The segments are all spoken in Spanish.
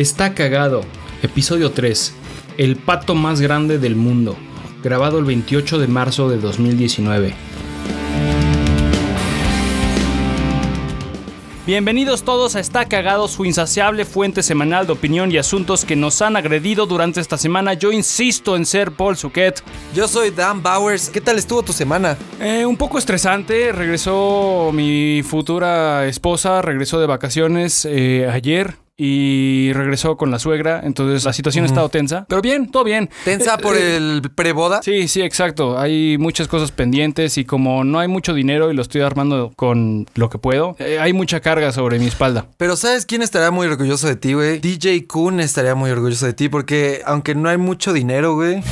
Está cagado. Episodio 3. El pato más grande del mundo. Grabado el 28 de marzo de 2019. Bienvenidos todos a Está Cagado, su insaciable fuente semanal de opinión y asuntos que nos han agredido durante esta semana. Yo insisto en ser Paul Suquet. Yo soy Dan Bowers. ¿Qué tal estuvo tu semana? Eh, un poco estresante. Regresó mi futura esposa, regresó de vacaciones eh, ayer y regresó con la suegra, entonces la situación ha estado tensa, pero bien, todo bien. ¿Tensa por Eh, eh, el preboda? Sí, sí, exacto. Hay muchas cosas pendientes y como no hay mucho dinero y lo estoy armando con lo que puedo, eh, hay mucha carga sobre mi espalda. Pero ¿sabes quién estaría muy orgulloso de ti, güey? DJ Kun estaría muy orgulloso de ti porque aunque no hay mucho dinero, güey. No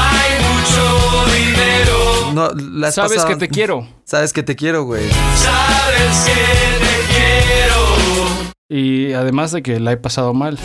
hay mucho dinero. No, la has Sabes pasado- que te quiero Sabes que te quiero, güey. Sabes que te quiero. Y además de que la he pasado mal.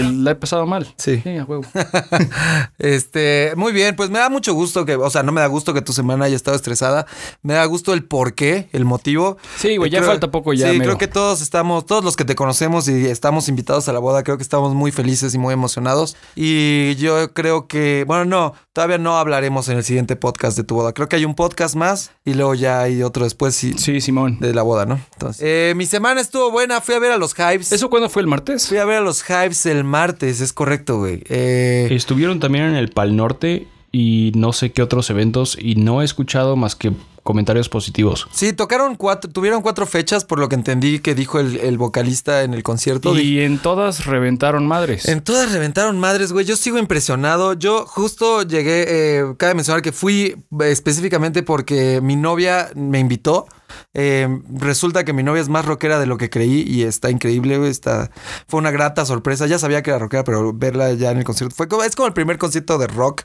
El- La he pasado mal. Sí. Sí, a huevo. Este, muy bien, pues me da mucho gusto que, o sea, no me da gusto que tu semana haya estado estresada. Me da gusto el por qué, el motivo. Sí, güey, ya Creo- falta poco ya, Sí, mero. creo que todos estamos, todos los que te conocemos y estamos invitados a la boda, creo que estamos muy felices y muy emocionados. Y yo creo que, bueno, no, todavía no hablaremos en el siguiente podcast de tu boda. Creo que hay un podcast más y luego ya hay otro después sí, Sí, Simón. de la boda, ¿no? Entonces, eh, mi semana estuvo buena, fui a ver a los Hives. ¿Eso cuándo fue el martes? Fui a ver a los Hives el martes, es correcto, güey. Eh, Estuvieron también en el Pal Norte y no sé qué otros eventos y no he escuchado más que comentarios positivos. Sí, tocaron cuatro, tuvieron cuatro fechas, por lo que entendí que dijo el, el vocalista en el concierto. Y en todas reventaron madres. En todas reventaron madres, güey. Yo sigo impresionado. Yo justo llegué, eh, cabe mencionar que fui eh, específicamente porque mi novia me invitó. Eh, resulta que mi novia es más rockera de lo que creí y está increíble. Está, fue una grata sorpresa. Ya sabía que era rockera, pero verla ya en el concierto fue como, es como el primer concierto de rock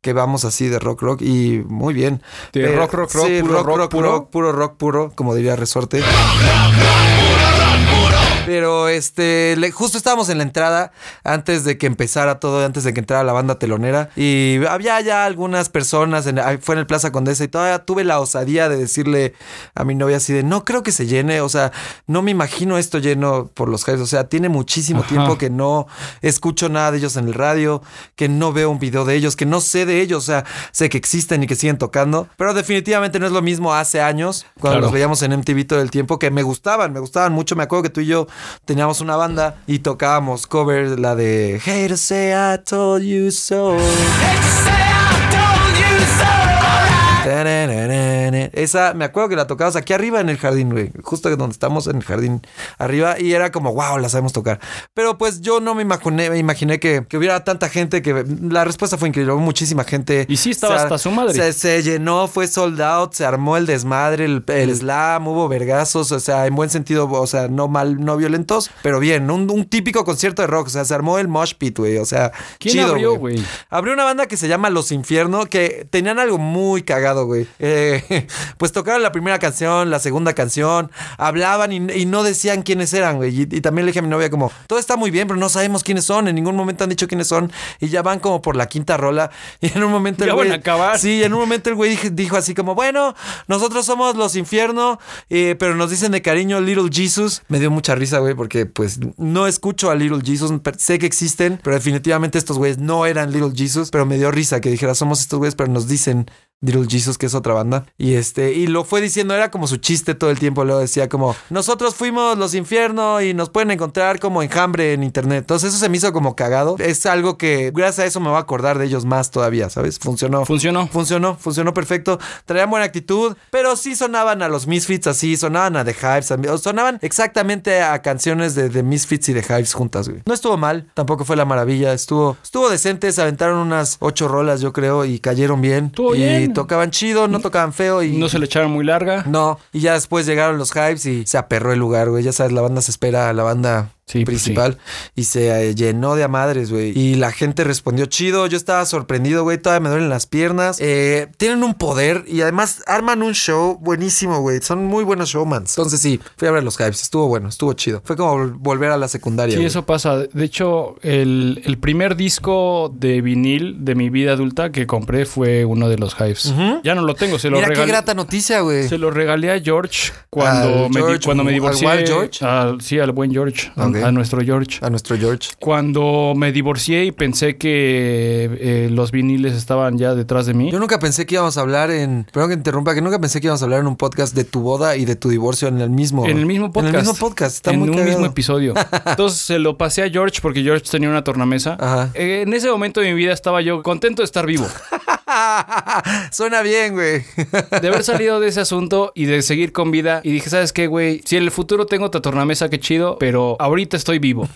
que vamos así de rock, rock y muy bien. De Pero- rock, rock, rock, sí, puro rock, rock, rock, puro. rock, puro rock, puro, como diría Resorte. Pero este, le- justo estábamos en la entrada antes de que empezara todo, antes de que entrara la banda telonera. Y había ya algunas personas, en, fue en el Plaza Condesa y todavía tuve la osadía de decirle a mi novia así de, no creo que se llene, o sea, no me imagino esto lleno por los Hives. O sea, tiene muchísimo Ajá. tiempo que no escucho nada de ellos en el radio, que no veo un video de ellos, que no sé de ellos, o sea, sé que existen y que siguen tocando. Pero definitivamente no es lo mismo hace años, cuando Claro. los veíamos en MTV todo el tiempo, que me gustaban, me gustaban mucho. Me acuerdo que tú y yo teníamos una banda y tocábamos cover, la de Hate to say I told you so. Tarararara. Esa, me acuerdo que la tocabas aquí arriba en el jardín, güey. Justo donde estamos en el jardín arriba. Y era como, wow, la sabemos tocar. Pero pues yo no me imaginé, me imaginé que, que hubiera tanta gente que. La respuesta fue increíble. Hubo muchísima gente. Y sí estaba Se- hasta su madre. Se, se llenó, fue sold out, se armó el desmadre, el, el slam, hubo vergazos, o sea, en buen sentido, o sea, no mal, no violentos, pero bien, un, un típico concierto de rock, o sea, se armó el mosh pit, güey, o sea, ¿Quién chido, abrió, güey? Abrió una banda que se llama Los Infierno, que tenían algo muy cagado, güey. Eh, pues tocaron la primera canción, la segunda canción, hablaban y, y no decían quiénes eran, güey. Y, y también le dije a mi novia como, todo está muy bien, pero no sabemos quiénes son, en ningún momento han dicho quiénes son, y ya van como por la quinta rola, y en un momento el van güey- a acabar. Sí, en un momento el güey dijo así como, bueno, nosotros somos Los Infierno, eh, pero nos dicen de cariño Little Jesus. Me dio mucha risa, güey, porque pues no escucho a Little Jesus, sé que existen, pero definitivamente estos güeyes no eran Little Jesus, pero me dio risa que dijera, somos estos güeyes, pero nos dicen Little Jesus, que es otra banda. Y este, y lo fue diciendo, era como su chiste todo el tiempo. Luego decía como, nosotros fuimos los infiernos y nos pueden encontrar como enjambre en internet. Entonces eso se me hizo como cagado. Es algo que gracias a eso me voy a acordar de ellos más todavía, ¿sabes? Funcionó. Funcionó. Funcionó, funcionó perfecto. Traían buena actitud, pero sí sonaban a los Misfits así, sonaban a The Hives, sonaban exactamente a canciones de The Misfits y The Hives juntas, güey. No estuvo mal, tampoco fue la maravilla, estuvo, estuvo decente, se aventaron unas ocho rolas, yo creo, y cayeron bien. Estuvo y bien. Tocaban chido, no tocaban feo y. No se le echaron muy larga. No, y ya después llegaron los Hives y se aperró el lugar, güey. Ya sabes, la banda se espera, la banda Sí, pues principal y se eh, llenó de a madres, güey. Y la gente respondió chido. Yo estaba sorprendido, güey. Todavía me duelen las piernas. Eh, tienen un poder y además arman un show buenísimo, güey. Son muy buenos showmans. Entonces sí, fui a ver los hypes. Estuvo bueno, estuvo chido. Fue como vol- volver a la secundaria. Sí, eso pasa. De hecho, el, el primer disco de vinil de mi vida adulta que compré fue uno de los Hives. Ujú. Ya no lo tengo, se lo Mira qué regalé. grata noticia, güey. Se lo regalé a George cuando, Al me, George, cuando me al divorcié. Wild George. Al- sí, al buen George. A, nuestro George. A nuestro George. Cuando me divorcié y pensé que eh, los viniles estaban ya detrás de mí. Yo nunca pensé que íbamos a hablar en. Perdón que interrumpa, que nunca pensé que íbamos a hablar en un podcast de tu boda y de tu divorcio en el mismo. En el mismo podcast. En el mismo podcast. Está en muy un cagado. mismo episodio. Entonces se lo pasé a George porque George tenía una tornamesa. Ajá. Eh, en ese momento de mi vida estaba yo contento de estar vivo. Suena bien, güey. De haber salido de ese asunto y de seguir con vida. Y dije, ¿sabes qué, güey? Si en el futuro tengo otra tornamesa, qué chido, pero ahorita estoy vivo.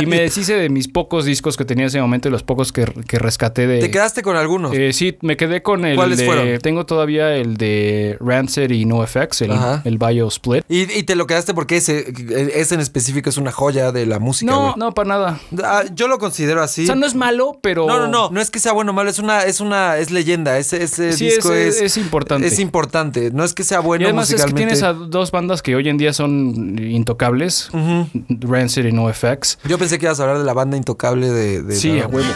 Y me deshice de mis pocos discos que tenía en ese momento y los pocos que, que rescaté de... Te quedaste con algunos. Eh, sí, me quedé con el ¿Cuáles de... fueron? Tengo todavía el de Rancid y NoFX, el, Ajá. el Bio Split. Y, y te lo quedaste porque ese, ese en específico es una joya de la música, No, no, para nada. Ah, yo lo considero así. O sea, no es malo, pero... No, no, no, no es que sea bueno o malo, es una, es una, es leyenda. Ese, ese Sí, disco es, es, es importante. es importante. No es que sea bueno y además es que tienes a dos bandas que hoy en día son intocables. Rancid y NoFX. Yo pensé que ibas a hablar de la banda intocable de. de Sí, a huevo.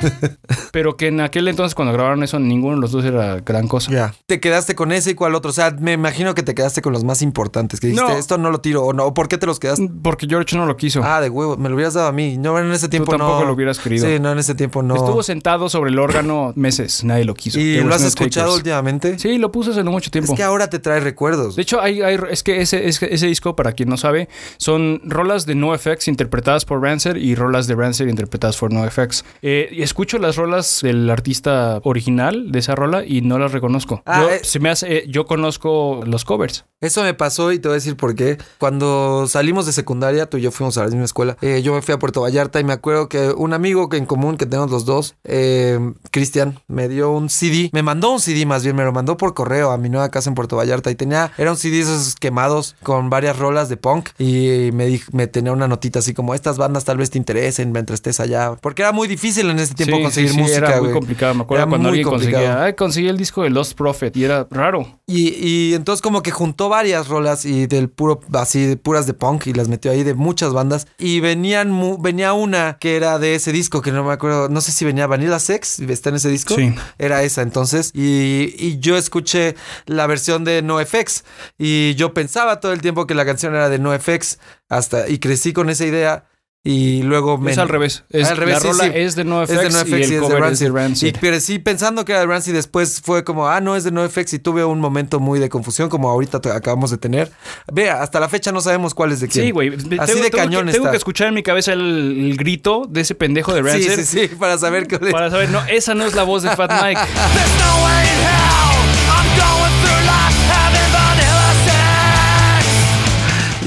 Pero que en aquel entonces cuando grabaron eso, ninguno de los dos era gran cosa. Ya. Te quedaste con ese y cuál otro. O sea, me imagino que te quedaste con los más importantes. Que dijiste, No. esto no lo tiro o no. ¿O por qué te los quedaste? Porque George no lo quiso. Ah, de huevo. Me lo hubieras dado a mí. No, en ese tiempo tampoco no. lo hubieras querido. Sí, no, en ese tiempo no. Estuvo sentado sobre el órgano meses. Nadie lo quiso. ¿Y There lo has no escuchado takers. últimamente? Sí, lo puse hace no mucho tiempo. Es que ahora te trae recuerdos. De hecho, hay, hay- es que ese, ese disco, para quien no sabe, son rolas de NoFX interpretadas por Rancid y rolas de Rancid interpretadas por NoFX. Eh, y escucho las rolas del artista original de esa rola y no las reconozco. Ah, yo, eh. se me hace, eh, yo conozco los covers. Eso me pasó y te voy a decir por qué. Cuando salimos de secundaria, tú y yo fuimos a la misma escuela. eh, yo me fui a Puerto Vallarta y me acuerdo que un amigo que en común que tenemos los dos, eh, Cristian, me dio un CD. Me mandó un CD más bien, me lo mandó por correo a mi nueva casa en Puerto Vallarta y tenía, era un CD esos quemados con varias rolas de punk y me, di- me tenía una notita así como estas bandas tal vez te interesen mientras estés allá. Porque era muy difícil en ese tiempo Sí, conseguir sí, sí, música. Era muy complicado. Me acuerdo Era cuando muy alguien complicado. conseguía, ay, conseguí el disco de Lost Prophet y era raro. Y, y entonces como que juntó varias rolas y del puro, así, de puras de punk y las metió ahí de muchas bandas. Y venían, mu- venía una que era de ese disco, que no me acuerdo, no sé si venía Vanilla Sex, está en ese disco. Sí. Era esa entonces. Y, y yo escuché la versión de NoFX y yo pensaba todo el tiempo que la canción era de NoFX hasta, y crecí con esa idea. Y luego me... es al revés. Es, Al revés, la sí, rola sí. es de NoFX, Es de NoFX y el y es de cover es de Rancid. Rancid. Y crecí pensando que era de Rancid. Después fue como, ah, no es de NoFX. Y tuve un momento muy de confusión, como ahorita te- acabamos de tener. Vea, hasta la fecha no sabemos cuál es de quién. Sí, güey. Así Tengo- de tengo cañón que, Tengo está. que escuchar en mi cabeza el, el grito de ese pendejo de Sí, Rancid. sí, sí, para saber qué Para saber, no, esa no es la voz de Fat Mike.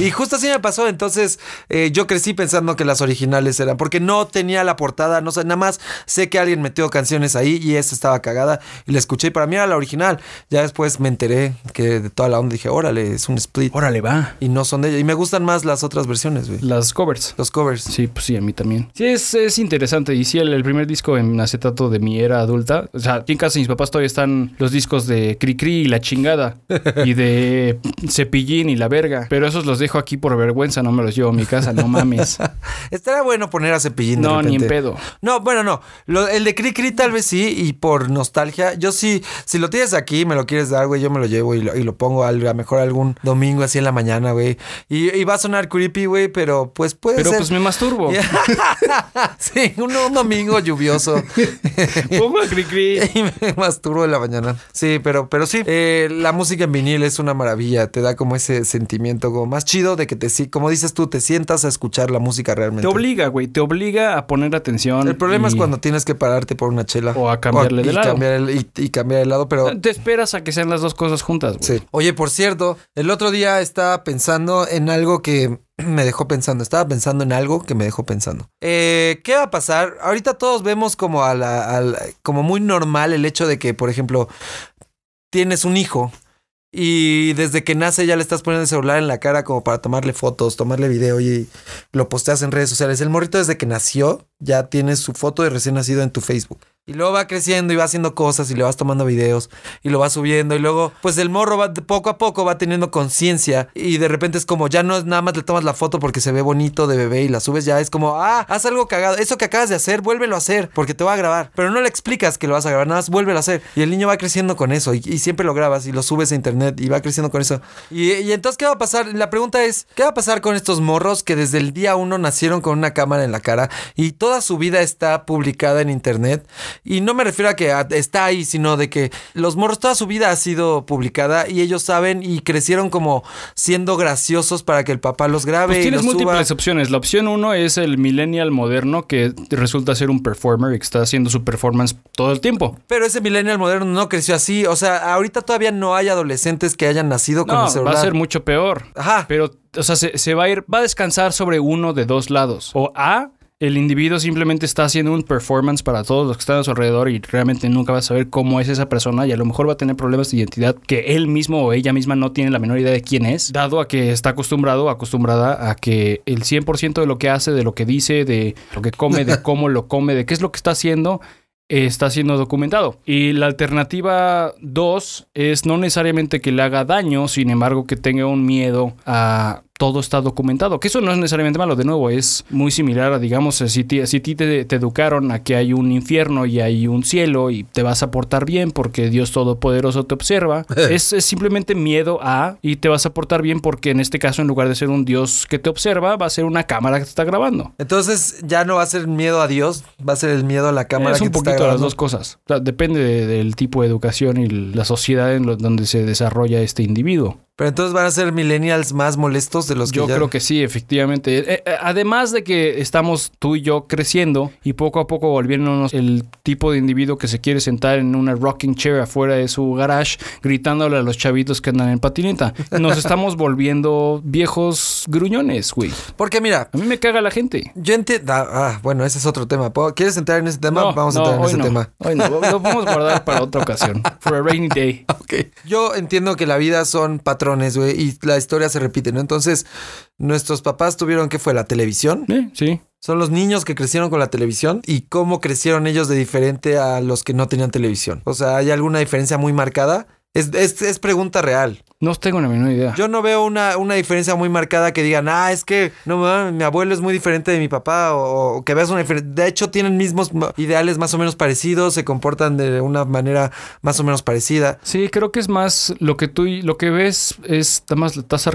Y justo así me pasó. Entonces eh, yo crecí pensando que las originales eran, porque no tenía la portada, no sé, nada más sé que alguien metió canciones ahí y esa estaba cagada y la escuché y para mí era la original. Ya después me enteré que de toda la onda dije, órale, es un split. Órale, va. Y no son de ella. Y me gustan más las otras versiones, güey. Las covers. Los covers. Sí, pues sí, a mí también. Sí, es, es interesante. Y sí, el, el primer disco en acetato de mi era adulta. O sea, aquí en casa mis papás todavía están los discos de Cricri y la chingada. y de Cepillín y la verga. Pero esos los dejo aquí por vergüenza, no me los llevo a mi casa, no mames. Estaría bueno poner a Cepillín de no, ni en pedo. No, bueno, no. Lo- el de Cri Cri tal vez sí, y por nostalgia. Yo sí, si lo tienes aquí, me lo quieres dar, güey, yo me lo llevo y lo, y lo pongo al- a lo mejor algún domingo así en la mañana, güey. Y, y va a sonar creepy, güey, pero pues puede Pero ser. pues me masturbo. sí, un, un domingo lluvioso. Pongo a Cricri. y me masturbo en la mañana. Sí, pero, pero sí, eh, la música en vinil es una maravilla. Te da como ese sentimiento como más chido de que te, sí, como dices tú, te sientas a escuchar la música realmente. Te obliga, güey. Te obliga a poner atención. El problema es y cuando tienes que pararte por una chela. O a cambiarle y de lado. Cambiar el- y, y cambiar de lado, pero... Te esperas a que sean las dos cosas juntas, güey. Sí. Oye, por cierto, el otro día estaba pensando en algo que me dejó pensando. Estaba pensando en algo que me dejó pensando. Eh, ¿Qué va a pasar? Ahorita todos vemos como a la, a la- como muy normal el hecho de que, por ejemplo, tienes un hijo Y desde que nace ya le estás poniendo el celular en la cara como para tomarle fotos, tomarle video y lo posteas en redes sociales. El morrito desde que nació ya tienes su foto de recién nacido en tu Facebook. Y luego va creciendo y va haciendo cosas y le vas tomando videos y lo va subiendo y luego pues el morro va poco a poco va teniendo conciencia y de repente es como ya no es nada más le tomas la foto porque se ve bonito de bebé y la subes ya es como ah haz algo cagado eso que acabas de hacer vuélvelo a hacer porque te va a grabar pero no le explicas que lo vas a grabar nada más vuélvelo a hacer y el niño va creciendo con eso y, siempre lo grabas y lo subes a internet y va creciendo con eso. Y entonces qué va a pasar la pregunta es qué va a pasar con estos morros que desde el día uno nacieron con una cámara en la cara y toda su vida está publicada en internet y no me refiero a que está ahí, sino de que los morros toda su vida ha sido publicada y ellos saben y crecieron como siendo graciosos para que el papá los grabe Pues y tienes suba. múltiples opciones. La opción uno es el millennial moderno que resulta ser un performer y que está haciendo su performance todo el tiempo. Pero ese millennial moderno no creció así, o sea, ahorita todavía no hay adolescentes que hayan nacido con No, el va celular. a ser mucho peor. Ajá. Pero, o sea, se, se va a ir, va a descansar sobre uno de dos lados. O A, el individuo simplemente está haciendo un performance para todos los que están a su alrededor y realmente nunca va a saber cómo es esa persona y a lo mejor va a tener problemas de identidad que él mismo o ella misma no tiene la menor idea de quién es, dado a que está acostumbrado o acostumbrada a que el 100% de lo que hace, de lo que dice, de lo que come, de cómo lo come, de qué es lo que está haciendo, está siendo documentado. Y la alternativa 2 es no necesariamente que le haga daño, sin embargo que tenga un miedo a todo está documentado. Que eso no es necesariamente malo, de nuevo, es muy similar a, digamos, si, ti- si ti te, te educaron a que hay un infierno y hay un cielo y te vas a portar bien porque Dios Todopoderoso te observa, es, es simplemente miedo a y te vas a portar bien porque en este caso, en lugar de ser un Dios que te observa, va a ser una cámara que te está grabando. Entonces ya no va a ser miedo a Dios, va a ser el miedo a la cámara es que un te está poquito las dos cosas. O sea, depende de- del tipo de educación y la sociedad en lo- donde se desarrolla este individuo. Pero entonces van a ser millennials más molestos de los que Yo ya- creo que sí, efectivamente. Eh, eh, además de que estamos tú y yo creciendo y poco a poco volviéndonos el tipo de individuo que se quiere sentar en una rocking chair afuera de su garage gritándole a los chavitos que andan en patineta. Nos estamos volviendo viejos gruñones, güey. Porque mira, A mí me caga la gente. yo entiendo... Ah, bueno, ese es otro tema. ¿Puedo- ¿Quieres entrar en ese tema? No, Vamos a no, entrar en hoy ese no. tema. Hoy no, lo podemos guardar para otra ocasión. For a rainy day. Ok. Yo entiendo que la vida son patrones, güey, y la historia se repite, ¿no? Entonces, nuestros papás tuvieron, ¿qué fue? La televisión. Sí. Son los niños que crecieron con la televisión y cómo crecieron ellos de diferente a los que no tenían televisión. O sea, ¿hay alguna diferencia muy marcada? Es, es, es pregunta real. No tengo la menor idea. Yo no veo una, una diferencia muy marcada que digan, ah, es que no mames, mi abuelo es muy diferente de mi papá, o, o que veas una diferencia. De hecho, tienen mismos ideales más o menos parecidos, se comportan de una manera más o menos parecida. Sí, creo que es más lo que tú lo que ves es más estás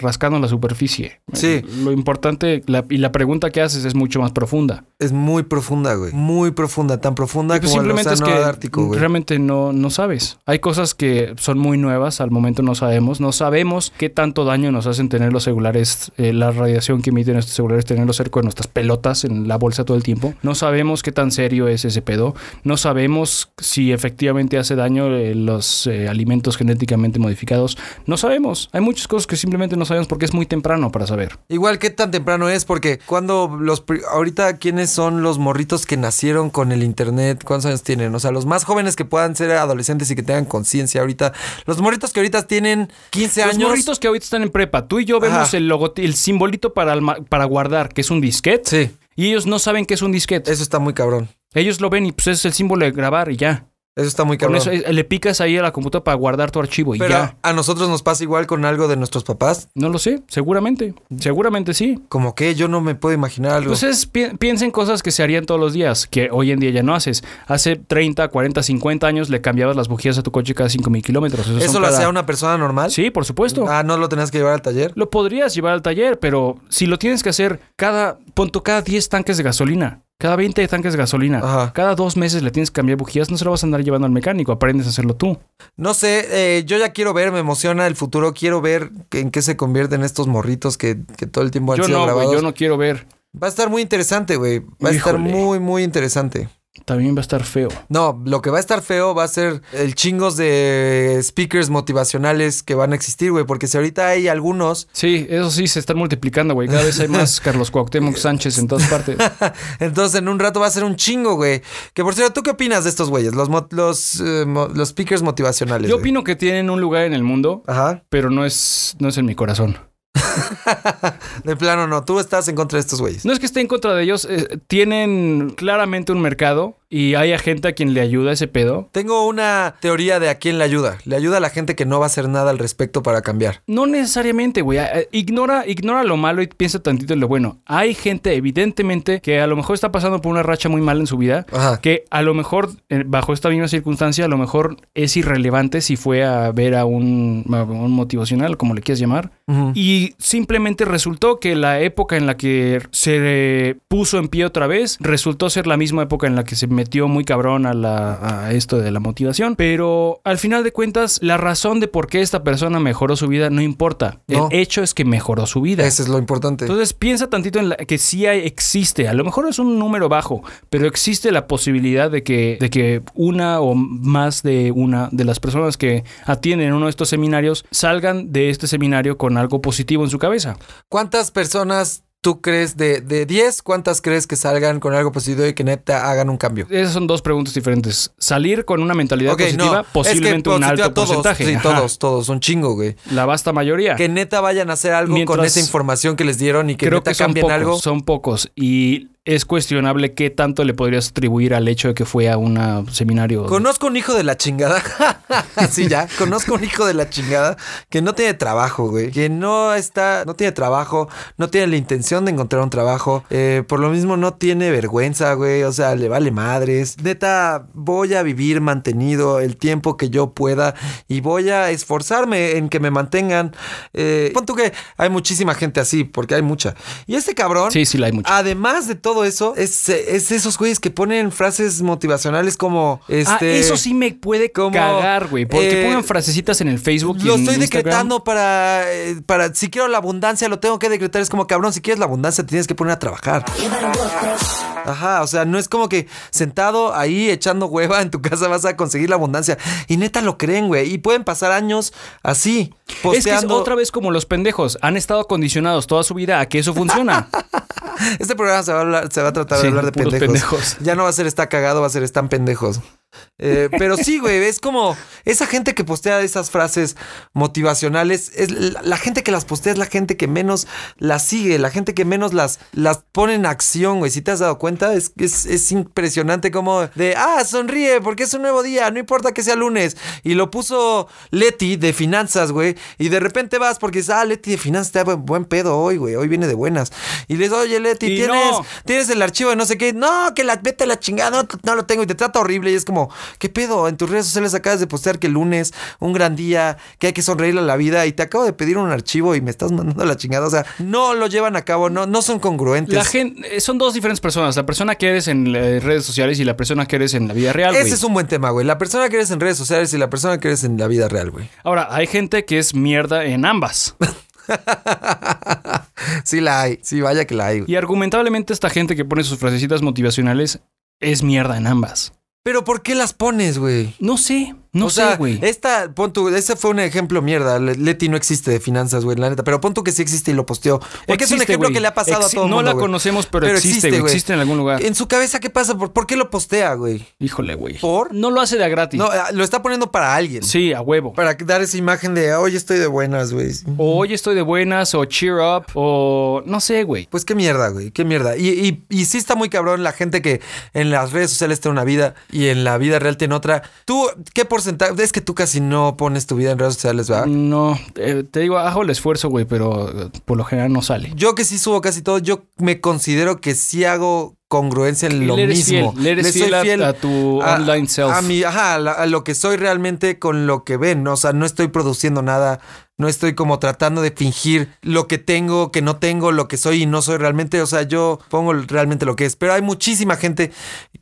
rascando la superficie. Sí. Lo importante la- y la pregunta que haces es mucho más profunda. Es muy profunda, güey. Muy profunda, tan profunda pues como el simplemente es que ártico, güey. realmente no, no sabes. Hay cosas que son muy nuevas, al momento no No sabemos qué tanto daño nos hacen tener los celulares, eh, la radiación que emiten estos celulares, tenerlos cerca de nuestras pelotas en la bolsa todo el tiempo. No sabemos qué tan serio es ese pedo. No sabemos si efectivamente hace daño eh, los eh, alimentos genéticamente modificados. No sabemos. Hay muchas cosas que simplemente no sabemos porque es muy temprano para saber. Igual que tan temprano es, porque cuando los ahorita quiénes son los morritos que nacieron con el internet, ¿cuántos años tienen? O sea, los más jóvenes que puedan ser adolescentes y que tengan conciencia ahorita, los morritos que ahorita tienen 15 Los años. morritos que ahorita están en prepa, tú y yo vemos Ajá. el logo, el simbolito para, para guardar, que es un disquete. Sí, Y ellos no saben qué es un disquete. eso está muy cabrón. Ellos lo ven y pues es el símbolo de grabar y ya. Eso está muy Con eso eh, le picas ahí a la computadora para guardar tu archivo y Pero ya. a nosotros nos pasa igual con algo de nuestros papás. No lo sé, seguramente. Seguramente sí. Como que yo no me puedo imaginar algo. Pues es, pi- piensa en cosas que se harían todos los días, que hoy en día ya no haces. Hace 30, 40, 50 años le cambiabas las bujías a tu coche cada 5 mil kilómetros. Eso ¿Eso son lo cada- hacía una persona normal? Sí, por supuesto. Ah, no lo tenías que llevar al taller. Lo podrías llevar al taller, pero si lo tienes que hacer cada, punto, cada 10 tanques de gasolina, cada 20 tanques de gasolina, Ajá. cada dos meses le tienes que cambiar bujías, no se lo vas a andar llevando al mecánico, aprendes a hacerlo tú. No sé, eh, yo ya quiero ver, me emociona el futuro, quiero ver en qué se convierten estos morritos que, que todo el tiempo han Yo sido no, grabados. yo no quiero ver. Va a estar muy interesante, güey. Va a estar muy, muy interesante. También va a estar feo. No, lo que va a estar feo va a ser el chingos de speakers motivacionales que van a existir, güey. Porque si ahorita hay algunos, Sí, eso sí, se están multiplicando, güey. Cada vez hay más Carlos Cuauhtémoc Sánchez en todas partes. entonces en un rato va a ser un chingo, güey. Que por cierto, ¿tú qué opinas de estos güeyes? Los, eh, los speakers motivacionales. Yo opino que tienen un lugar en el mundo, Ajá. pero no es, no es en mi corazón. De plano, no. Tú estás en contra de estos güeyes. No es que esté en contra de ellos, eh, tienen claramente un mercado y hay gente a quien le ayuda ese pedo. Tengo una teoría de a quién le ayuda. Le ayuda a la gente que no va a hacer nada al respecto para cambiar. No necesariamente, güey. Ignora, ignora lo malo y piensa tantito en lo bueno. Hay gente, evidentemente, que a lo mejor está pasando por una racha muy mala en su vida. Ajá. Que a lo mejor, eh, bajo esta misma circunstancia, a lo mejor es irrelevante si fue a ver a un, a un motivacional, como le quieras llamar. Y simplemente resultó que la época en la que se puso en pie otra vez resultó ser la misma época en la que se metió muy cabrón a, la, a esto de la motivación. Pero al final de cuentas, la razón de por qué esta persona mejoró su vida no importa. No. El hecho es que mejoró su vida. Ese es lo importante. Entonces piensa tantito en la, que sí hay- existe, a lo mejor es un número bajo, pero existe la posibilidad de que, de que una o más de una de las personas que atienden uno de estos seminarios salgan de este seminario con algo positivo en su cabeza. ¿Cuántas personas tú crees de, de 10? ¿Cuántas crees que salgan con algo positivo y que neta hagan un cambio? Esas son dos preguntas diferentes. Salir con una mentalidad positiva, no, posiblemente es que un alto todos, porcentaje. Sí, Ajá. todos, todos, un chingo, güey. La vasta mayoría. Que neta vayan a hacer algo con esa información que les dieron y que Creo neta que cambien pocos, algo. son pocos. Y es cuestionable qué tanto le podrías atribuir al hecho de que fue a un seminario. Conozco un hijo de la chingada. sí, ya. Conozco un hijo de la chingada que no tiene trabajo, güey. Que no está, no tiene trabajo, no tiene la intención de encontrar un trabajo. eh, por lo mismo no tiene vergüenza, güey. O sea, le vale madres. Neta, voy a vivir mantenido el tiempo que yo pueda y voy a esforzarme en que me mantengan. Eh, pon tú que hay muchísima gente así, porque hay mucha. Y este cabrón. Sí, sí, la hay mucho. Además de todo eso, es, es esos güeyes que ponen frases motivacionales como este. ah, eso sí me puede como, cagar, güey. Porque eh, pongan frasecitas en el Facebook. y Lo en estoy Instagram. decretando para, eh, para. Si quiero la abundancia, lo tengo que decretar. Es como cabrón, si quieres la abundancia, tienes que poner a trabajar. Ajá, o sea, no es como que sentado ahí echando hueva en tu casa vas a conseguir la abundancia. Y neta lo creen, güey. Y pueden pasar años así, Es que es otra vez como los pendejos. Han estado condicionados toda su vida a que eso funciona. Este programa se va a, hablar- se va a tratar Sí, de hablar de pendejos. pendejos. Ya no va a ser está cagado, va a ser están pendejos. Eh, pero sí, güey, es como esa gente que postea esas frases motivacionales, es la, la gente que las postea es la gente que menos las sigue, la gente que menos las, las pone en acción, güey. Si te has dado cuenta, es, es, es impresionante como de, ah, sonríe porque es un nuevo día, no importa que sea lunes. Y lo puso Leti de finanzas, güey. Y de repente vas porque dices, ah, Leti de finanzas está buen, buen pedo hoy, güey, hoy viene de buenas. Y les oye, Leti, tienes, no. tienes el archivo de no sé qué. No, que la vete a la chingada, no, no lo tengo y te trata horrible. Y es como, ¿qué pedo? En tus redes sociales acabas de postear que el lunes, un gran día, que hay que sonreírle a la vida y te acabo de pedir un archivo y me estás mandando la chingada. O sea, no lo llevan a cabo, no, no son congruentes. La gente, son dos diferentes personas. La persona que eres en eh, redes sociales y la persona que eres en la vida real. Ese es un buen tema, güey. La persona que eres en redes sociales y la persona que eres en la vida real, güey. Ahora, hay gente que es mierda en ambas. sí la hay. Sí, vaya que la hay. güey. Y argumentablemente esta gente que pone sus frasecitas motivacionales es mierda en ambas. Pero ¿por qué las pones, güey? No sé, no o sé, sea, güey. esta, pon tú, ese fue un ejemplo mierda. Le- Leti no existe de finanzas, güey, la neta. Pero pon tú que sí existe y lo posteó. Porque es un ejemplo güey. que le ha pasado Exi- a todo No mundo, la güey. conocemos, pero, Pero existe, existe, güey. Existe en algún lugar. En su cabeza, ¿qué pasa? ¿Por, por qué lo postea, güey? Híjole, güey. ¿Por? No lo hace de a gratis. No, eh, lo está poniendo para alguien. Sí, a huevo. Para dar esa imagen de, hoy estoy de buenas, güey. O hoy estoy de buenas, o cheer up, o no sé, güey. Pues qué mierda, güey, qué mierda. Y, y, y sí está muy cabrón la gente que en las redes sociales tiene una vida y en la vida real tiene otra. ¿Tú qué porcentaje? Es que tú casi no pones tu vida en redes sociales, ¿verdad? No, eh, te digo, hago el esfuerzo, güey, pero eh, por lo general no sale. Yo que sí subo casi todo, yo me considero que sí hago congruencia en lo le eres mismo. fiel, le eres soy fiel a- a tu online self. A mi, ajá, a, la- a lo que soy realmente con lo que ven. O sea, no estoy produciendo nada. No estoy como tratando de fingir lo que tengo, que no tengo, lo que soy y no soy realmente. O sea, yo pongo realmente lo que es. Pero hay muchísima gente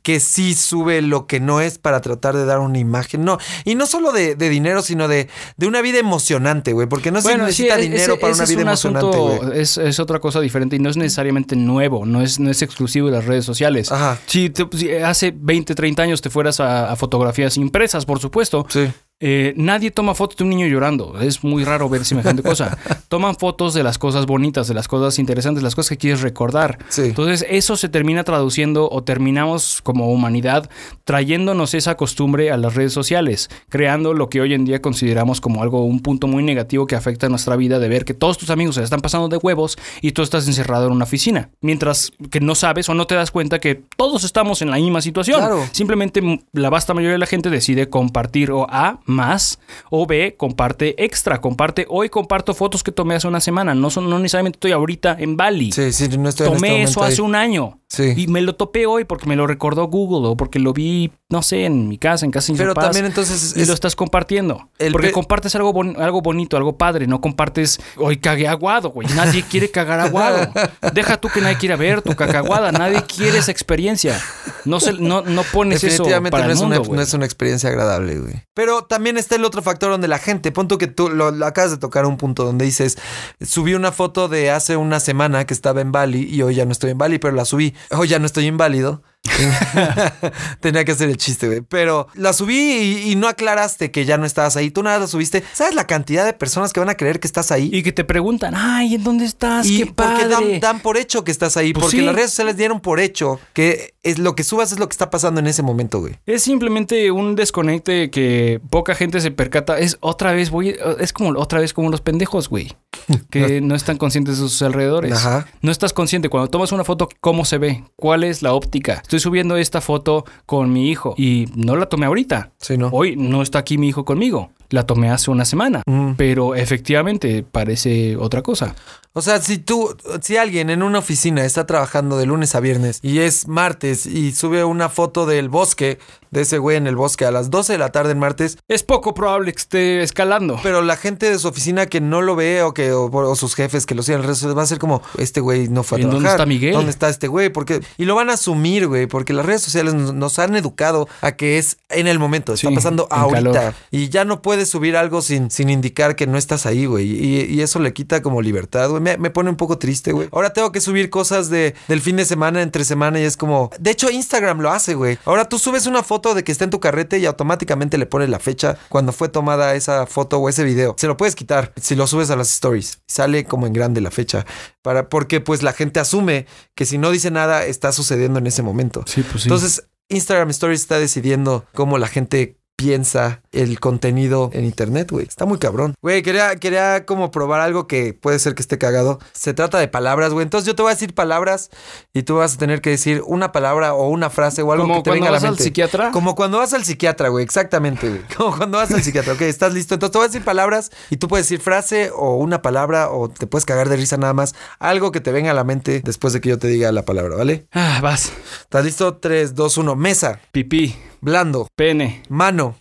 que sí sube lo que no es para tratar de dar una imagen. No, y no solo de, de dinero, sino de, de una vida emocionante, güey. Porque no se Bueno, necesita sí, dinero ese- para ese una vida un emocionante, asunto-. Es, es otra cosa diferente y no es necesariamente nuevo, no es, no es exclusivo de las redes sociales. Ajá. Si, te- si hace 20, 30 años te fueras a, a fotografías impresas, por supuesto, Sí. Eh, nadie toma fotos de un niño llorando. Es muy raro ver semejante cosa. Toman fotos de las cosas bonitas, de las cosas interesantes, las cosas que quieres recordar. Sí. Entonces eso se termina traduciendo o terminamos como humanidad trayéndonos esa costumbre a las redes sociales, creando lo que hoy en día consideramos como algo, un punto muy negativo que afecta a nuestra vida de ver que todos tus amigos se están pasando de huevos y tú estás encerrado en una oficina. Mientras que no sabes o no te das cuenta que todos estamos en la misma situación. Claro. Simplemente m- la vasta mayoría de la gente decide compartir o A más o B comparte extra, comparte hoy comparto fotos que tomé hace una semana, no son no necesariamente estoy ahorita en Bali. Sí, sí, no estoy en este Tomé eso ahí. hace un año. Sí. Y me lo topé hoy porque me lo recordó Google o porque lo vi, no sé, en mi casa, en casa mis Pero también entonces y es- lo estás compartiendo. El porque pe- compartes algo, bon- algo bonito, algo padre. No compartes, hoy cagué aguado, güey. Nadie quiere cagar aguado. Deja tú que nadie quiera ver tu cacaguada. Nadie quiere esa experiencia. No, se, no, no pones eso para no, el es mundo, una, güey. no es una experiencia agradable, güey. Pero también está el otro factor donde la gente, punto que tú lo, lo acabas de tocar un punto donde dices, subí una foto de hace una semana que estaba en Bali y hoy ya no estoy en Bali, pero la subí. Hoy ya no estoy inválido. Tenía que hacer el chiste, güey. Pero la subí y, y no aclaraste que ya no estabas ahí. Tú nada la subiste. ¿Sabes la cantidad de personas que van a creer que estás ahí? Y que te preguntan, ay, ¿en dónde estás? Y ¡Qué porque padre! dan, dan por hecho que estás ahí, Pues porque sí. las redes sociales dieron por hecho que es lo que subas es lo que está pasando en ese momento, güey. Es simplemente un desconecte que poca gente se percata. Es otra vez, voy, es como otra vez como los pendejos, güey. Que no están conscientes de sus alrededores. Ajá. No estás consciente. Cuando tomas una foto, ¿cómo se ve? ¿Cuál es la óptica? Estoy subiendo esta foto con mi hijo y no la tomé ahorita. Sí, ¿no? Hoy no está aquí mi hijo conmigo. La tomé hace una semana. Mm. Pero efectivamente parece otra cosa. O sea, si tú, si alguien en una oficina está trabajando de lunes a viernes y es martes y sube una foto del bosque, de ese güey en el bosque a las 12 de la tarde en martes, Es poco probable que esté escalando. pero la gente de su oficina que no lo ve o que o, o sus jefes que lo sociales va a ser como, este güey no fue a ¿En dónde trabajar. está Miguel? ¿Dónde está este güey? Porque, y lo van a asumir, güey, porque las redes sociales nos, nos han educado a que es en el momento, está Sí, pasando ahorita. calor. Y ya no puedes subir algo sin, sin indicar que no estás ahí, güey. Y, y eso le quita como libertad, güey. Me, me pone un poco triste, güey. Ahora tengo que subir cosas de, del fin de semana, entre semana, y es como. De hecho, Instagram lo hace, güey. Ahora tú subes una foto de que está en tu carrete y automáticamente le pones la fecha cuando fue tomada esa foto o ese video. Se lo puedes quitar si lo subes a las stories. Sale como en grande la fecha. Para, porque pues la gente asume que si no dice nada está sucediendo en ese momento. Sí, pues sí. Entonces, Instagram Stories está decidiendo cómo la gente piensa el contenido en internet, güey. Está muy cabrón. Güey, quería, quería como probar algo que puede ser que esté cagado. Se trata de palabras, güey. Entonces yo te voy a decir palabras y tú vas a tener que decir una palabra o una frase o algo Como que te cuando venga a la vas al mente. psiquiatra. Como cuando vas al psiquiatra, güey. Exactamente, güey. Como cuando vas al psiquiatra. Ok, estás listo. Entonces te voy a decir palabras y tú puedes decir frase o una palabra o te puedes cagar de risa nada más. Algo que te venga a la mente después de que yo te diga la palabra, ¿vale? Ah, vas. ¿Estás listo? 3, 2, 1. Mesa. Pipí, Blando. pene. Mano.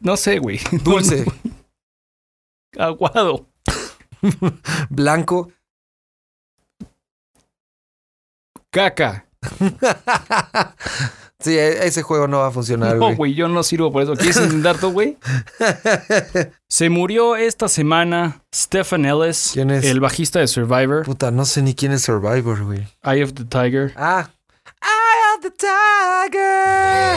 No sé, güey. Dulce. Aguado. Blanco. Caca. Sí, e- ese juego no va a funcionar, No, güey. güey, yo no sirvo por eso. ¿Quieres intentar tú, güey? Se murió esta semana Stephen Ellis, ¿Quién es? el bajista de Survivor, Puta, no sé ni quién es Survivor, güey. Eye of the Tiger. Ah. Of the Tiger.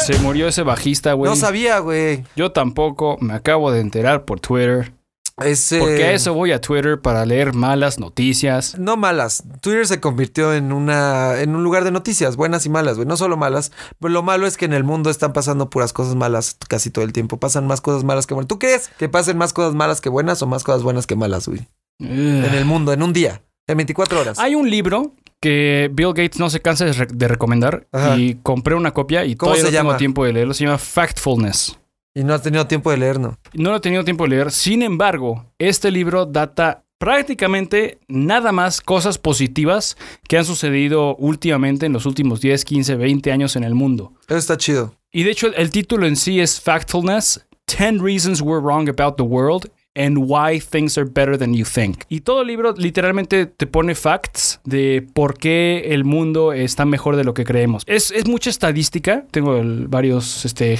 Se murió ese bajista, güey. No sabía, güey. Yo tampoco, me acabo de enterar por Twitter. Ese... Porque a eso voy a Twitter para leer malas noticias. No malas. Twitter se convirtió en una en un lugar de noticias, buenas y malas, güey. No solo malas. Pero lo malo es que en el mundo están pasando puras cosas malas casi todo el tiempo. Pasan más cosas malas que buenas. ¿Tú crees que pasen más cosas malas que buenas o más cosas buenas que malas, güey? En el mundo, en un día, en 24 horas. Hay un libro que Bill Gates no se cansa de, re- de recomendar Ajá. y compré una copia y ¿Cómo todavía no tengo llama? tiempo de leerlo. Se llama Factfulness. Y no has tenido tiempo de leer, ¿no? No lo he tenido tiempo de leer. Sin embargo, este libro data prácticamente nada más cosas positivas que han sucedido últimamente en los últimos 10, 15, 20 años en el mundo. Eso está chido. Y de hecho el, el título en sí es Factfulness, 10 Reasons We're Wrong About the World and Why Things Are Better Than You Think. Y todo el libro literalmente te pone facts de por qué el mundo está mejor de lo que creemos. Es, es mucha estadística, tengo varios este.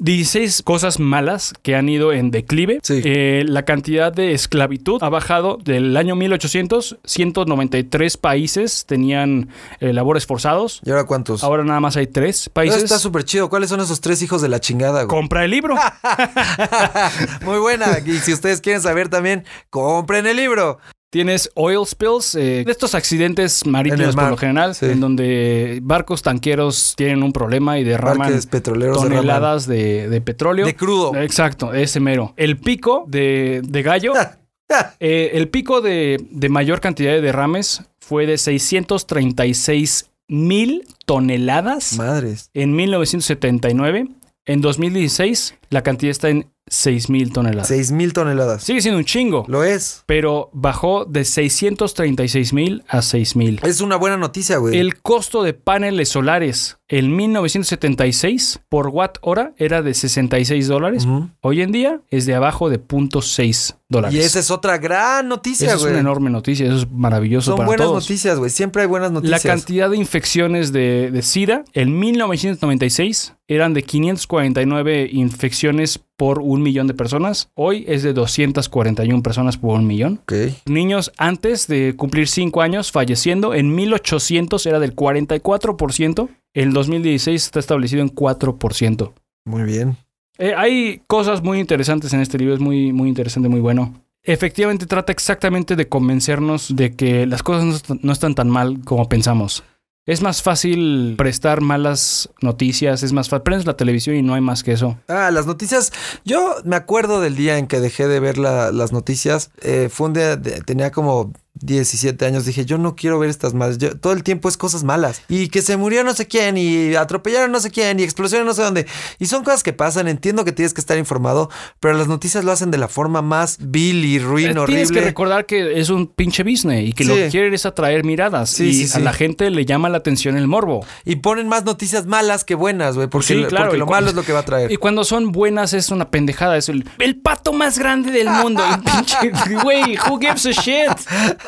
16 cosas malas que han ido en declive. Sí. Eh, la cantidad de esclavitud ha bajado del año 1800. 193 países tenían eh, labores forzados. ¿Y ahora cuántos? Ahora nada más hay tres Eso países. está súper chido. ¿Cuáles son esos tres hijos de la chingada, güey? Compra el libro. Muy buena. Y si ustedes quieren saber también, compren el libro. Tienes oil spills, eh, de estos accidentes marítimos por lo general, sí. en donde barcos tanqueros tienen un problema y derraman petroleros toneladas de, de petróleo. De crudo. Exacto, ese mero. El pico de, de gallo, eh, el pico de, de mayor cantidad de derrames fue de 636 mil toneladas Madres. en 1979. En 2016 la cantidad está en 6 mil toneladas. Seis mil toneladas. Sigue siendo un chingo. Lo es. pero bajó de 636 mil a 6 mil. Es una buena noticia, güey. El costo de paneles solares en 1976 por watt hora era de 66 dólares. Hoy en día es de abajo de 0.6 dólares. Y esa es otra gran noticia, Esa es güey. una enorme noticia, eso es maravilloso Son para buenas todos. noticias, güey. Siempre hay buenas La noticias. cantidad de infecciones de, de SIDA en 1996 eran de 549 infecciones por un millón de personas. Hoy es de 241 personas por un millón. Ok. Niños antes de cumplir 5 años falleciendo. En 1800 era del 44%. En 2016 está establecido en 4%. Muy bien. Eh, hay cosas muy interesantes en este libro. Es muy, muy interesante, muy bueno. Efectivamente trata exactamente de convencernos de que las cosas no están tan mal como pensamos. Es más fácil prestar malas noticias, es más fácil. Prendes la televisión y no hay más que eso. Ah, las noticias. Yo me acuerdo del día en que dejé de ver la- las noticias. Eh, fue un día, tenía como 17 años. Dije, yo no quiero ver estas malas. Yo- todo el tiempo es cosas malas. Y que se murió no sé quién, y atropellaron no sé quién, y explosiones no sé dónde. Y son cosas que pasan. Entiendo que tienes que estar informado, pero las noticias lo hacen de la forma más vil y ruin, Eh, horrible. Tienes que recordar que es un pinche business y que lo que quieren es atraer miradas. Sí, y sí, a la gente le llama la atención el morbo. Y ponen más noticias malas que buenas, güey. Porque, claro, porque lo malo es lo que va a traer. Y cuando son buenas es una pendejada. Es el, el pato más grande del mundo. Pinche, güey, who gives a shit?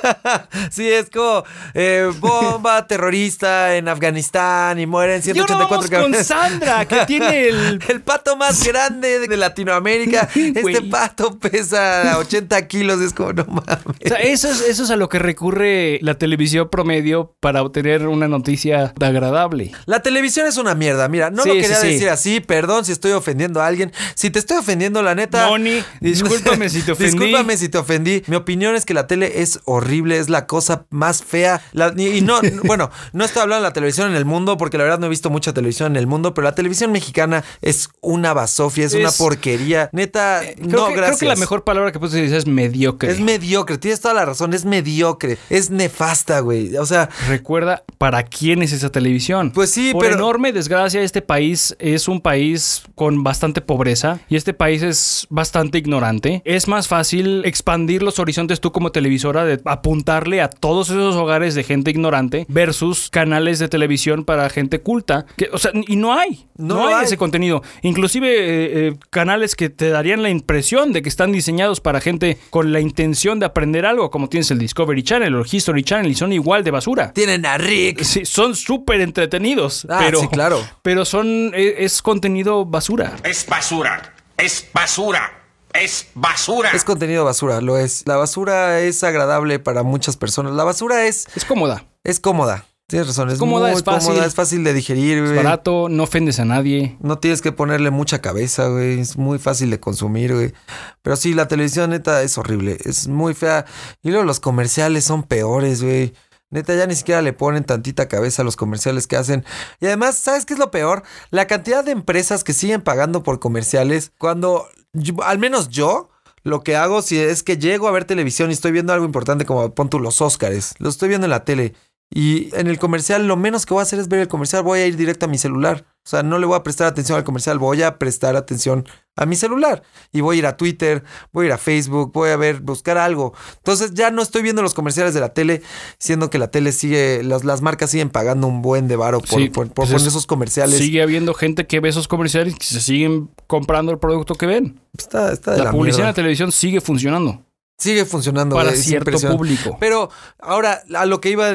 Sí, es como eh, bomba terrorista en Afganistán y mueren Y ahora 184 vamos con. Sandra, que tiene el... El pato más grande de Latinoamérica. Este pato pesa 80 kilos. Es como, no mames. O sea, eso es, eso es a lo que recurre la televisión promedio para obtener una noticia agradable. La televisión es una mierda. Mira, no Sí, lo quería sí. decir así. Perdón si estoy ofendiendo a alguien. Si te estoy ofendiendo, la neta. Moni, discúlpame si te ofendí. Discúlpame si te ofendí. Mi opinión es que la tele es horrible, es la cosa más fea. La- y no, bueno, no estoy hablando de la televisión en el mundo, porque la verdad no he visto mucha televisión en el mundo, pero la televisión mexicana es una basofia, es, una porquería. Neta, Creo, no, que, gracias. creo que la mejor palabra que puedes decir es mediocre. Es mediocre, tienes toda la razón, es mediocre, es nefasta, güey. O sea, Recuerda para quién es esa televisión. Pues sí, Por pero- enorme desgracia, este país es un país con bastante pobreza y este país es bastante ignorante. Es más fácil expandir los horizontes tú como televisora de apuntarle a todos esos hogares de gente ignorante versus canales de televisión para gente culta. Que, o sea, y no hay. No No, hay, hay. ese contenido. Inclusive eh, eh, canales que te darían la impresión de que están diseñados para gente con la intención de aprender algo, como tienes el Discovery Channel o el History Channel y son igual de basura. tienen a Rick. Sí, son súper entretenidos. Ah, pero, sí, claro. Pero son. e- Es, contenido basura. Es basura. Es basura. Es basura. Es contenido basura, lo es. La basura es agradable para muchas personas. La basura es, Es cómoda. es cómoda. Tienes razón, es Cómoda, muy es fácil. cómoda, es fácil de digerir, Es güey. barato, no ofendes a nadie. No tienes que ponerle mucha cabeza, güey. Es muy fácil de consumir, güey. Pero sí, la televisión, neta, es horrible. Es muy fea. Y luego los comerciales son peores, güey. Neta, ya ni siquiera le ponen tantita cabeza a los comerciales que hacen. Y además, ¿sabes qué es lo peor? La cantidad de empresas que siguen pagando por comerciales. Cuando, yo- al menos yo, lo que hago si es que llego a ver televisión y estoy viendo algo importante como pon tú los Óscares. Lo estoy viendo en la tele. Y en el comercial lo menos que voy a hacer es ver el comercial, voy a ir directo a mi celular. O sea, no le voy a prestar atención al comercial, voy a prestar atención a mi celular. Y voy a ir a Twitter, voy a ir a Facebook, voy a ver, buscar algo. Entonces ya no estoy viendo los comerciales de la tele, siendo que la tele sigue, las, las marcas siguen pagando un buen de varo por, Sí, por- por pues es- esos comerciales. Sigue habiendo gente que ve esos comerciales y se siguen comprando el producto que ven. Está, está de La, la, publicidad en la televisión sigue funcionando Sigue funcionando. para cierto público. Pero ahora, a lo que iba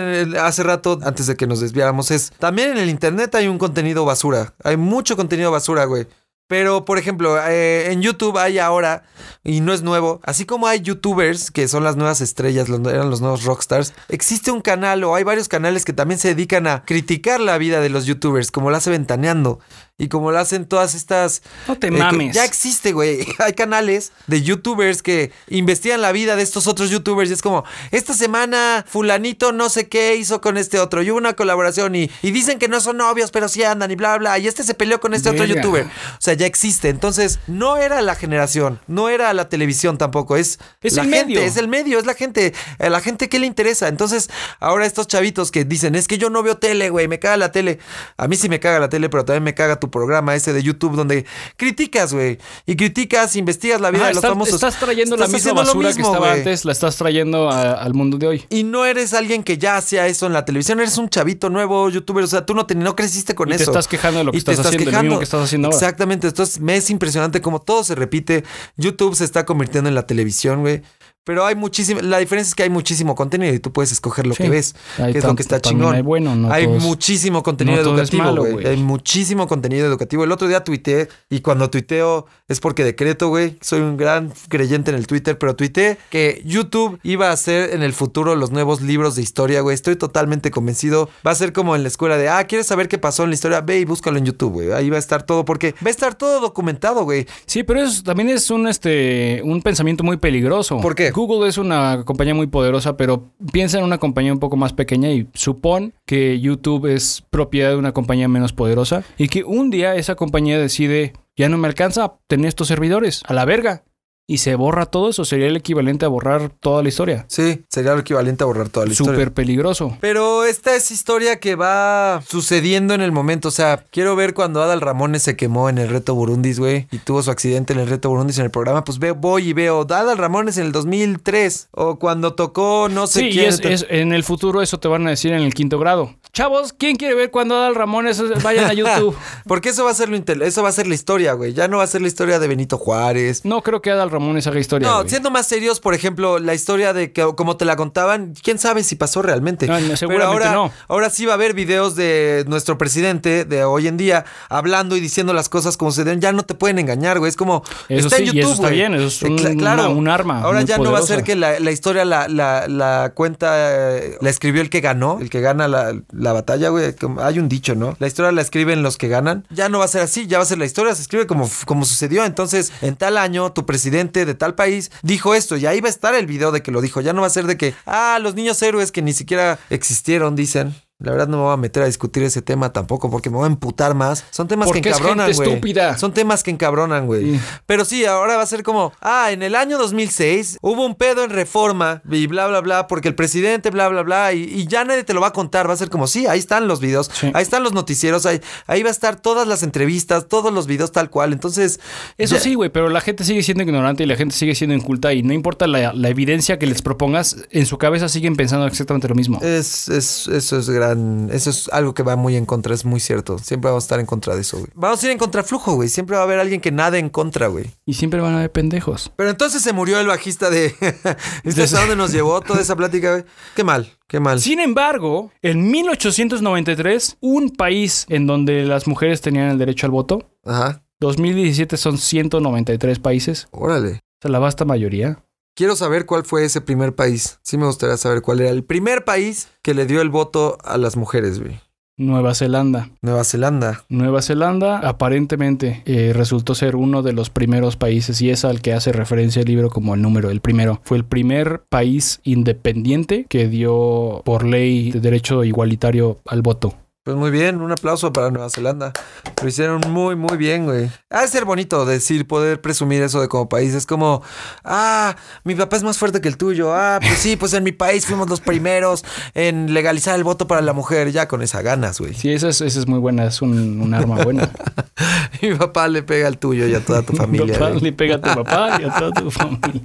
hace rato, antes de que nos desviáramos, es también en el internet hay un contenido basura. Hay mucho contenido basura, güey. Pero, por ejemplo, eh, en YouTube hay ahora, y no es nuevo, así como hay youtubers, que son las nuevas estrellas, los- eran los nuevos rockstars, existe un canal o hay varios canales que también se dedican a criticar la vida de los youtubers, como lo hace Ventaneando, y como lo hacen todas estas... No te eh, mames. ya existe, güey. Hay canales de youtubers que investigan la vida de estos otros youtubers y es como, esta semana fulanito no sé qué hizo con este otro y hubo una colaboración y, y dicen que no son novios, pero sí andan y bla, bla. Y este se peleó con este otro youtuber. O sea, ya existe. Entonces, no era la generación, no era la televisión tampoco, es, Es la el gente, medio. es el medio, es la gente. A la gente que le interesa. Entonces, ahora estos chavitos que dicen, es que yo no veo tele, güey, me caga la tele. A mí sí me caga la tele, pero también me caga tu programa ese de YouTube donde criticas, güey. Y criticas, investigas la vida Ajá, de los estás, famosos. estás trayendo la misma basura que estaba antes, la estás trayendo a- al mundo de hoy. Y no eres alguien que ya hacía eso en la televisión, eres un chavito nuevo youtuber, o sea, tú no, te, no creciste con Y te eso. estás quejando de lo que Y estás haciendo, lo mismo que estás haciendo ahora. Exactamente, entonces me es impresionante cómo todo se repite. YouTube se está convirtiendo en la televisión, güey. Pero hay muchísimo, la diferencia es que hay muchísimo contenido y tú puedes escoger lo Sí. que ves, que es lo que está chingón. hay bueno, no hay muchísimo contenido no educativo, güey. Hay muchísimo contenido educativo. El otro día tuiteé y cuando tuiteo es porque decreto, güey. Soy un gran creyente en el Twitter, pero tuiteé que YouTube iba a ser en el futuro los nuevos libros de historia, güey. Estoy totalmente convencido. Va a ser como en la escuela de, ah, ¿quieres saber qué pasó en la historia? Ve y búscalo en YouTube, güey. Ahí va a estar todo porque va a estar todo documentado, güey. Sí, pero eso también es un, este, un pensamiento muy peligroso. ¿Por qué? Google es una compañía muy poderosa, pero piensa en una compañía un poco más pequeña y supón que YouTube es propiedad de una compañía menos poderosa y que un día esa compañía decide, ya no me alcanza tener estos servidores, a la verga. Y se borra todo eso, sería el equivalente a borrar toda la historia. Sí, sería lo equivalente a borrar toda la historia. Súper peligroso. Pero esta es historia que va sucediendo en el momento. O sea, quiero ver cuando Adal Ramones se quemó en el reto Burundis, güey, y tuvo su accidente en el reto Burundis en el programa. Pues veo, voy y veo Adal Ramones en el 2003. O cuando tocó no sé Sí, y quién. es, es- en el futuro eso te van a decir en el quinto grado. Chavos, ¿quién quiere ver cuando Adal Ramones? Vayan a YouTube. Porque eso va a ser lo eso va a ser la historia, güey. Ya no va a ser la historia de Benito Juárez. No creo que Adal Ramones haga historia. No, güey. siendo más serios, por ejemplo, la historia de que como te la contaban, quién sabe si pasó realmente. No, no, Pero ahora, no. ahora sí va a haber videos de nuestro presidente de hoy en día hablando y diciendo las cosas como se deben. Ya no te pueden engañar, güey. Es como Eso está en y YouTube, eso está güey. bien, eso es Eh, un- cla- una- un arma Ahora ya no va a ser que la, la historia la, la, la cuenta, eh, la escribió el que ganó, el que gana la, la batalla, güey. Hay un dicho, ¿no? La historia la escriben los que ganan. Ya no va a ser así, ya va a ser la historia, se escribe como, como sucedió. Entonces, en tal año, tu presidente de tal país dijo esto, y ahí va a estar el video de que lo dijo. Ya no va a ser de que, ah, los niños héroes que ni siquiera existieron, dicen. La verdad no me voy a meter a discutir ese tema tampoco porque me voy a emputar más. Son temas Porque que encabronan, güey. Son temas que encabronan, güey. Sí. Pero sí, ahora va a ser como, ah, en el año 2006 hubo un pedo en reforma y bla, bla, bla, porque el presidente, bla, bla, bla, y, y ya nadie te lo va a contar. Va a ser como, sí, ahí están los videos, Sí. ahí están los noticieros, ahí, ahí va a estar todas las entrevistas, todos los videos tal cual. Entonces, Eso ya- sí, güey, pero la gente sigue siendo ignorante y la gente sigue siendo inculta y no importa la, la evidencia que les propongas, en su cabeza siguen pensando exactamente lo mismo. Es, es, eso es gran. Eso es algo que va muy en contra, es muy cierto. Siempre vamos a estar en contra de eso, güey. Vamos a ir en contraflujo, güey. Siempre va a haber alguien que nade en contra, güey. Y siempre van a haber pendejos. Pero entonces se murió el bajista de. ¿Viste hasta dónde nos llevó toda esa plática, güey? Qué mal, qué mal. Sin embargo, en 1893, un país en donde las mujeres tenían el derecho al voto, Ajá. 2017 son 193 países, Órale. o sea, la vasta mayoría. Quiero saber cuál fue ese primer país. Sí me gustaría saber cuál era el primer país que le dio el voto a las mujeres, güey. Nueva Zelanda. Nueva Zelanda. Nueva Zelanda aparentemente eh, resultó ser uno de los primeros países y es al que hace referencia el libro como el número, el primero. Fue el primer país independiente que dio por ley de derecho igualitario al voto. Pues muy bien, un aplauso para Nueva Zelanda. Lo hicieron muy, muy bien, güey. Ha de ser bonito decir, poder presumir eso de como país. Es como, ah, mi papá es más fuerte que el tuyo. Ah, pues sí, pues en mi país fuimos los primeros en legalizar el voto para la mujer. Ya con esa ganas, güey. Sí, esa es, esa es muy buena, es un, un arma buena. Mi papá le pega al tuyo y a toda tu familia. Papá, güey. le pega a tu papá y a toda tu familia.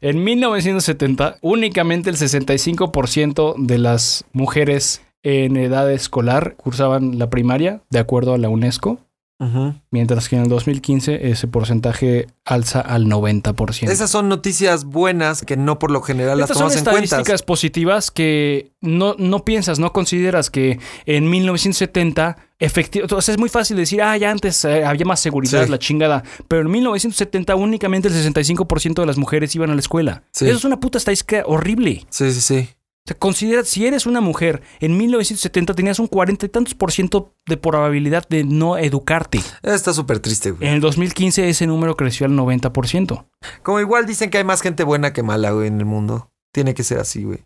En 1970, únicamente el 65% de las mujeres en edad escolar cursaban la primaria, de acuerdo a la UNESCO, Mientras que en el 2015 ese porcentaje alza al 90%. Esas son noticias buenas que no por lo general las Estas son tomas en cuenta. estadísticas positivas que no, no piensas, no consideras que en 1970 efectivamente, o sea, es muy fácil decir, ah, ya antes eh, había más seguridad, Sí. la chingada, pero en 1970 únicamente el 65% de las mujeres iban a la escuela. Sí. Eso es una puta estadística horrible. Sí, sí, sí. O sea, considera, si eres una mujer, en 1970 tenías un cuarenta y tantos por ciento de probabilidad de no educarte. Está súper triste, güey. En el 2015 ese número creció al 90%. Como igual dicen que hay más gente buena que mala, güey, en el mundo. Tiene que ser así, güey.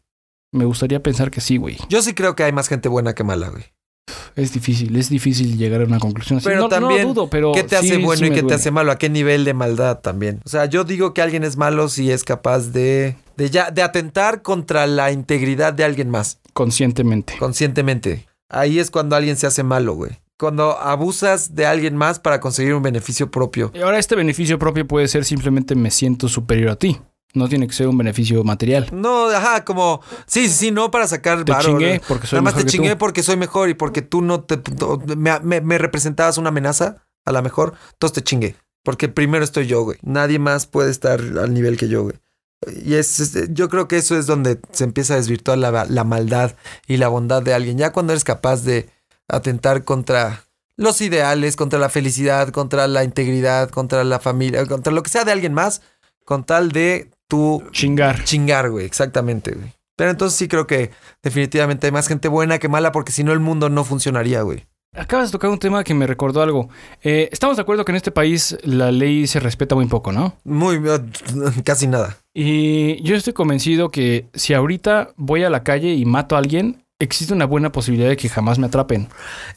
Me gustaría pensar que sí, güey. Yo sí creo que hay más gente buena que mala, güey. Es difícil, es difícil llegar a una conclusión así. Pero no, también, no dudo, pero ¿qué te hace sí- bueno sí y qué te hace malo? ¿A qué nivel de maldad también? O sea, yo digo que alguien es malo si es capaz de, de, ya, de atentar contra la integridad de alguien más, Conscientemente. conscientemente. Ahí es cuando alguien se hace malo, güey. Cuando abusas de alguien más para conseguir un beneficio propio. Y Ahora este beneficio propio puede ser simplemente me siento superior a ti. No tiene que ser un beneficio material. No, ajá, como, sí, sí, sí, no para sacar Te varo, chingué ¿no? porque soy Nada más mejor te chingué tú. porque soy mejor y porque tú no te, me, me- me representabas una amenaza, a lo mejor, entonces te chingué. Porque primero estoy yo, güey. Nadie más puede estar al nivel que yo, güey. Y es, es- yo creo que eso es donde se empieza a desvirtuar la, la maldad y la bondad de alguien. Ya cuando eres capaz de atentar contra los ideales, contra la felicidad, contra la integridad, contra la familia, contra lo que sea de alguien más, con tal de tú Chingar. Chingar, güey, exactamente, güey. Pero entonces sí creo que definitivamente hay más gente buena que mala porque si no el mundo no funcionaría, güey. Acabas de tocar un tema que me recordó algo. Eh, estamos de acuerdo que en este país la ley se respeta muy poco, ¿no? Muy, eh, casi nada. Y yo estoy convencido que si ahorita voy a la calle y mato a alguien, existe una buena posibilidad de que jamás me atrapen.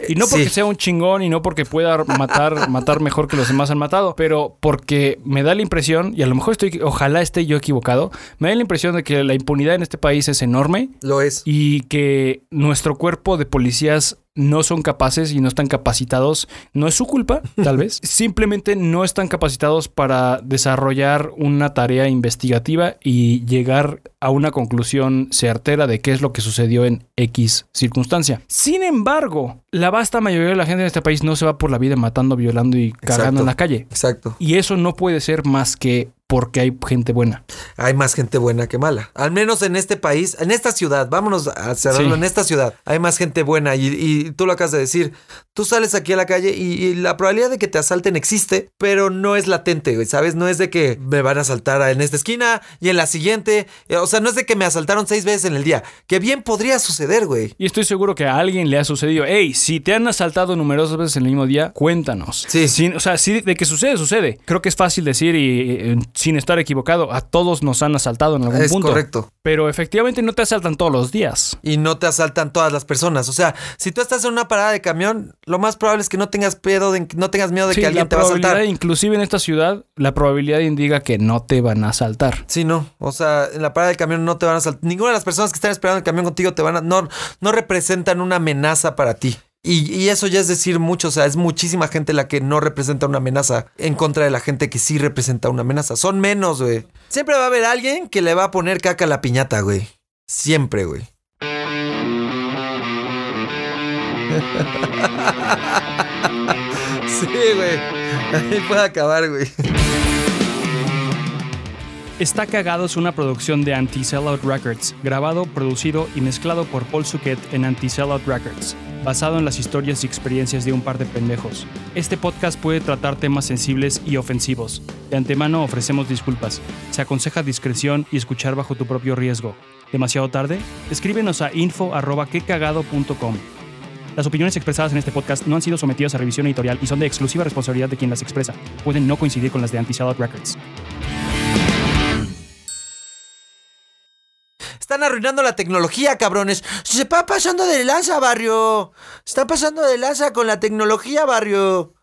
Y no porque Sí. sea un chingón y no porque pueda matar, matar mejor que los demás han matado, pero porque me da la impresión, y a lo mejor estoy, ojalá esté yo equivocado, me da la impresión de que la impunidad en este país es enorme Lo es. y que nuestro cuerpo de policías no son capaces y no están capacitados. No es su culpa, tal vez. Simplemente no están capacitados para desarrollar una tarea investigativa y llegar a una conclusión certera de qué es lo que sucedió en X circunstancia. Sin embargo, la vasta mayoría de la gente en este país no se va por la vida matando, violando y cagando Exacto. en la calle. Exacto. Y eso no puede ser más que porque hay gente buena. Hay más gente buena que mala. Al menos en este país, en esta ciudad, vámonos a cerrarlo, Sí. en esta ciudad, hay más gente buena y, y tú lo acabas de decir. Tú sales aquí a la calle y, y la probabilidad de que te asalten existe, pero no es latente, güey, ¿sabes? No es de que me van a asaltar en esta esquina y en la siguiente. Eh, O sea, no es de que me asaltaron seis veces en el día, que bien podría suceder, güey. Y estoy seguro que a alguien le ha sucedido. Hey, si te han asaltado numerosas veces en el mismo día, cuéntanos. Sí. Sin- o sea, sí, de que sucede, sucede. Creo que es fácil decir y eh, sin estar equivocado, a todos nos han asaltado en algún Es punto. correcto. Pero efectivamente no te asaltan todos los días. y no te asaltan todas las personas. O sea, si tú estás en una parada de camión, lo más probable es que no tengas pedo, de, no tengas miedo de Sí, que alguien te va a probabilidad, asaltar. inclusive en esta ciudad, la probabilidad indica que no te van a asaltar. Sí, no. O sea, en la parada del camión no te van a asaltar. Ninguna de las personas que están esperando el camión contigo te van a. No, no representan una amenaza para ti. Y, eso ya es decir mucho, o sea, es muchísima gente la que no representa una amenaza en contra de la gente que sí representa una amenaza. Son menos, güey. Siempre va a haber alguien que le va a poner caca a la piñata, güey. Siempre, güey. sí, güey. Ahí puede acabar, güey. Está Cagado es una producción de Anti-Sellout Records, grabado, producido y mezclado por Paul Suquet en Anti-Sellout Records, basado en las historias y experiencias de un par de pendejos. Este podcast puede tratar temas sensibles y ofensivos. De antemano ofrecemos disculpas. Se aconseja discreción y escuchar bajo tu propio riesgo. ¿Demasiado tarde? Escríbenos a info.quecagado.com. Las opiniones expresadas en este podcast no han sido sometidas a revisión editorial y son de exclusiva responsabilidad de quien las expresa. Pueden no coincidir con las de Anti-Sellout Records. Están arruinando la tecnología, cabrones. Se está pasando de lanza, barrio. Está pasando de lanza con la tecnología, barrio.